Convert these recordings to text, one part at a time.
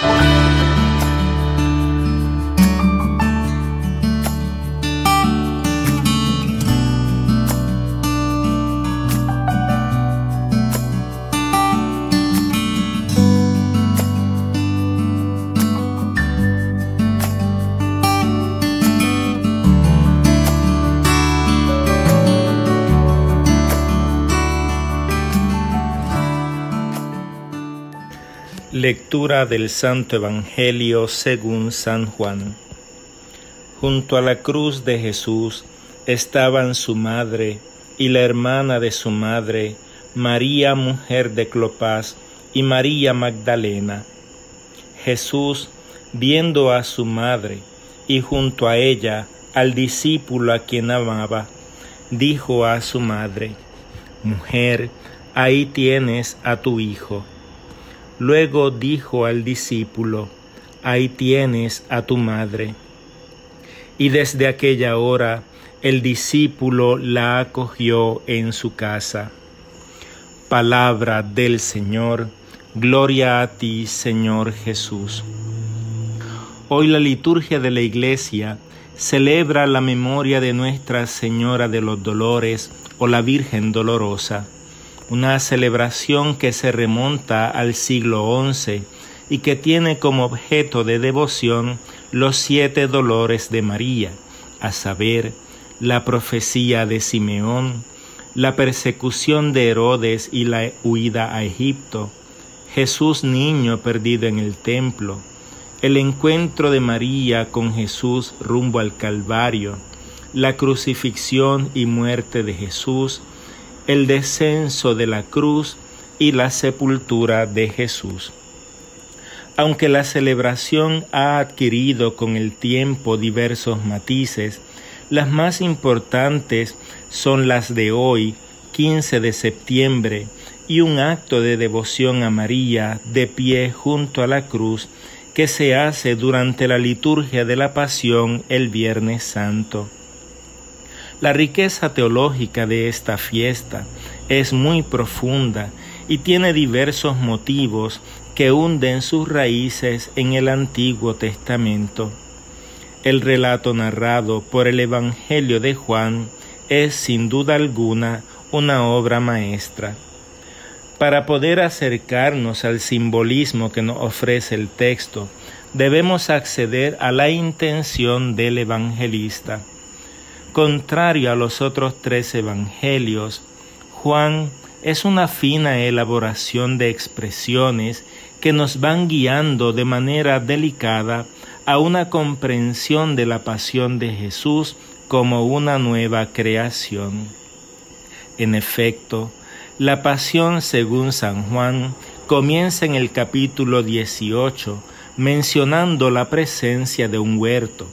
Bye. Lectura del Santo Evangelio según San Juan. Junto a la cruz de Jesús estaban su madre y la hermana de su madre, María mujer de Clopas y María Magdalena. Jesús, viendo a su madre y junto a ella al discípulo a quien amaba, dijo a su madre, Mujer, ahí tienes a tu hijo. Luego dijo al discípulo, Ahí tienes a tu madre. Y desde aquella hora el discípulo la acogió en su casa. Palabra del Señor, gloria a ti, Señor Jesús. Hoy la liturgia de la Iglesia celebra la memoria de Nuestra Señora de los Dolores o la Virgen Dolorosa una celebración que se remonta al siglo XI y que tiene como objeto de devoción los siete dolores de María, a saber, la profecía de Simeón, la persecución de Herodes y la huida a Egipto, Jesús niño perdido en el templo, el encuentro de María con Jesús rumbo al Calvario, la crucifixión y muerte de Jesús, el descenso de la cruz y la sepultura de Jesús. Aunque la celebración ha adquirido con el tiempo diversos matices, las más importantes son las de hoy, 15 de septiembre, y un acto de devoción a María de pie junto a la cruz que se hace durante la liturgia de la Pasión el Viernes Santo. La riqueza teológica de esta fiesta es muy profunda y tiene diversos motivos que hunden sus raíces en el Antiguo Testamento. El relato narrado por el Evangelio de Juan es sin duda alguna una obra maestra. Para poder acercarnos al simbolismo que nos ofrece el texto, debemos acceder a la intención del evangelista. Contrario a los otros tres evangelios, Juan es una fina elaboración de expresiones que nos van guiando de manera delicada a una comprensión de la pasión de Jesús como una nueva creación. En efecto, la pasión según San Juan comienza en el capítulo 18 mencionando la presencia de un huerto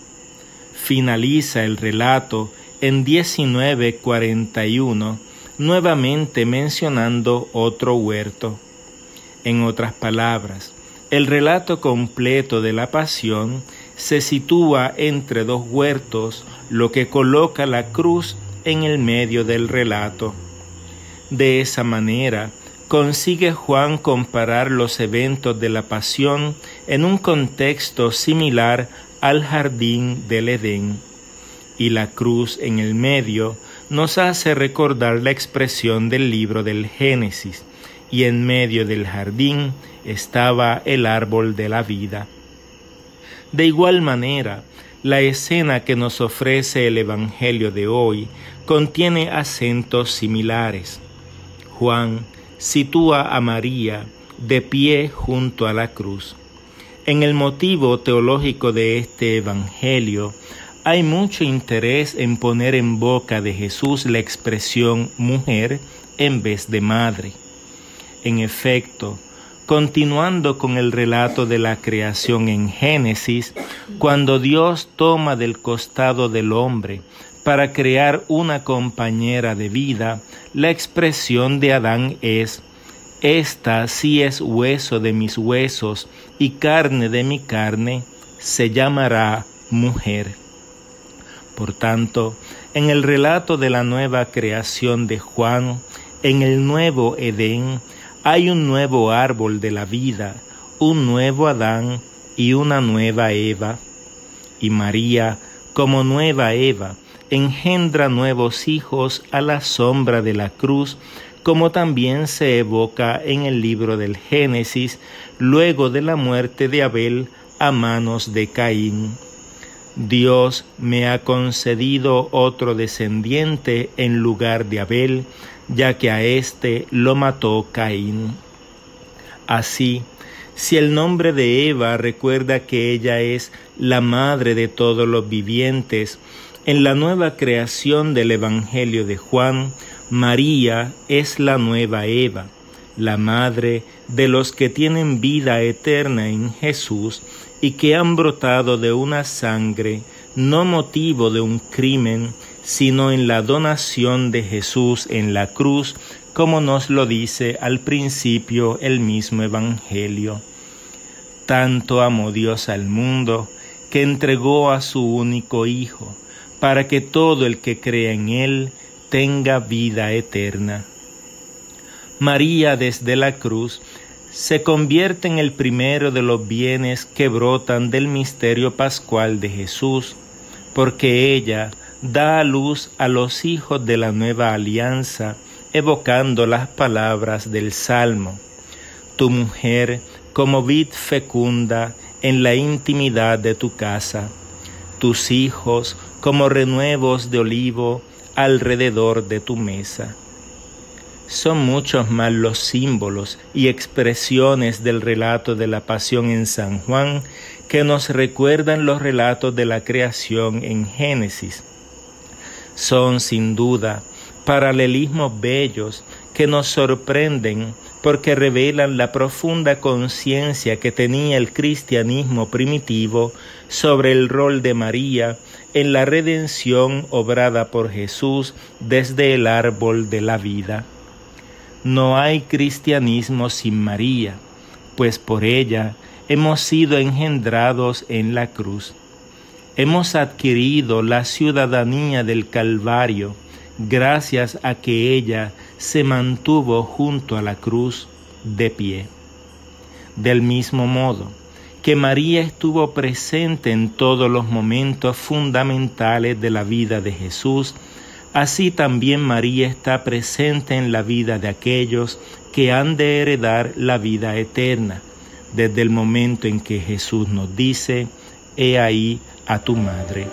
finaliza el relato en 1941, nuevamente mencionando otro huerto. En otras palabras, el relato completo de la pasión se sitúa entre dos huertos, lo que coloca la cruz en el medio del relato. De esa manera, consigue Juan comparar los eventos de la pasión en un contexto similar al jardín del Edén, y la cruz en el medio nos hace recordar la expresión del libro del Génesis, y en medio del jardín estaba el árbol de la vida. De igual manera, la escena que nos ofrece el Evangelio de hoy contiene acentos similares. Juan sitúa a María de pie junto a la cruz. En el motivo teológico de este Evangelio hay mucho interés en poner en boca de Jesús la expresión mujer en vez de madre. En efecto, continuando con el relato de la creación en Génesis, cuando Dios toma del costado del hombre para crear una compañera de vida, la expresión de Adán es esta sí es hueso de mis huesos y carne de mi carne, se llamará mujer. Por tanto, en el relato de la nueva creación de Juan, en el nuevo Edén, hay un nuevo árbol de la vida, un nuevo Adán y una nueva Eva, y María, como nueva Eva, engendra nuevos hijos a la sombra de la cruz, como también se evoca en el libro del Génesis, luego de la muerte de Abel a manos de Caín. Dios me ha concedido otro descendiente en lugar de Abel, ya que a éste lo mató Caín. Así, si el nombre de Eva recuerda que ella es la madre de todos los vivientes, en la nueva creación del Evangelio de Juan, María es la nueva Eva, la madre de los que tienen vida eterna en Jesús y que han brotado de una sangre, no motivo de un crimen, sino en la donación de Jesús en la cruz como nos lo dice al principio el mismo Evangelio. Tanto amó Dios al mundo que entregó a su único Hijo, para que todo el que crea en Él tenga vida eterna. María desde la cruz se convierte en el primero de los bienes que brotan del misterio pascual de Jesús, porque ella da a luz a los hijos de la nueva alianza, evocando las palabras del Salmo. Tu mujer como vid fecunda en la intimidad de tu casa, tus hijos como renuevos de olivo alrededor de tu mesa. Son muchos más los símbolos y expresiones del relato de la pasión en San Juan que nos recuerdan los relatos de la creación en Génesis. Son sin duda paralelismos bellos que nos sorprenden porque revelan la profunda conciencia que tenía el cristianismo primitivo sobre el rol de María en la redención obrada por Jesús desde el árbol de la vida. No hay cristianismo sin María, pues por ella hemos sido engendrados en la cruz. Hemos adquirido la ciudadanía del Calvario, gracias a que ella se mantuvo junto a la cruz de pie. Del mismo modo que María estuvo presente en todos los momentos fundamentales de la vida de Jesús, así también María está presente en la vida de aquellos que han de heredar la vida eterna, desde el momento en que Jesús nos dice, He ahí a tu madre.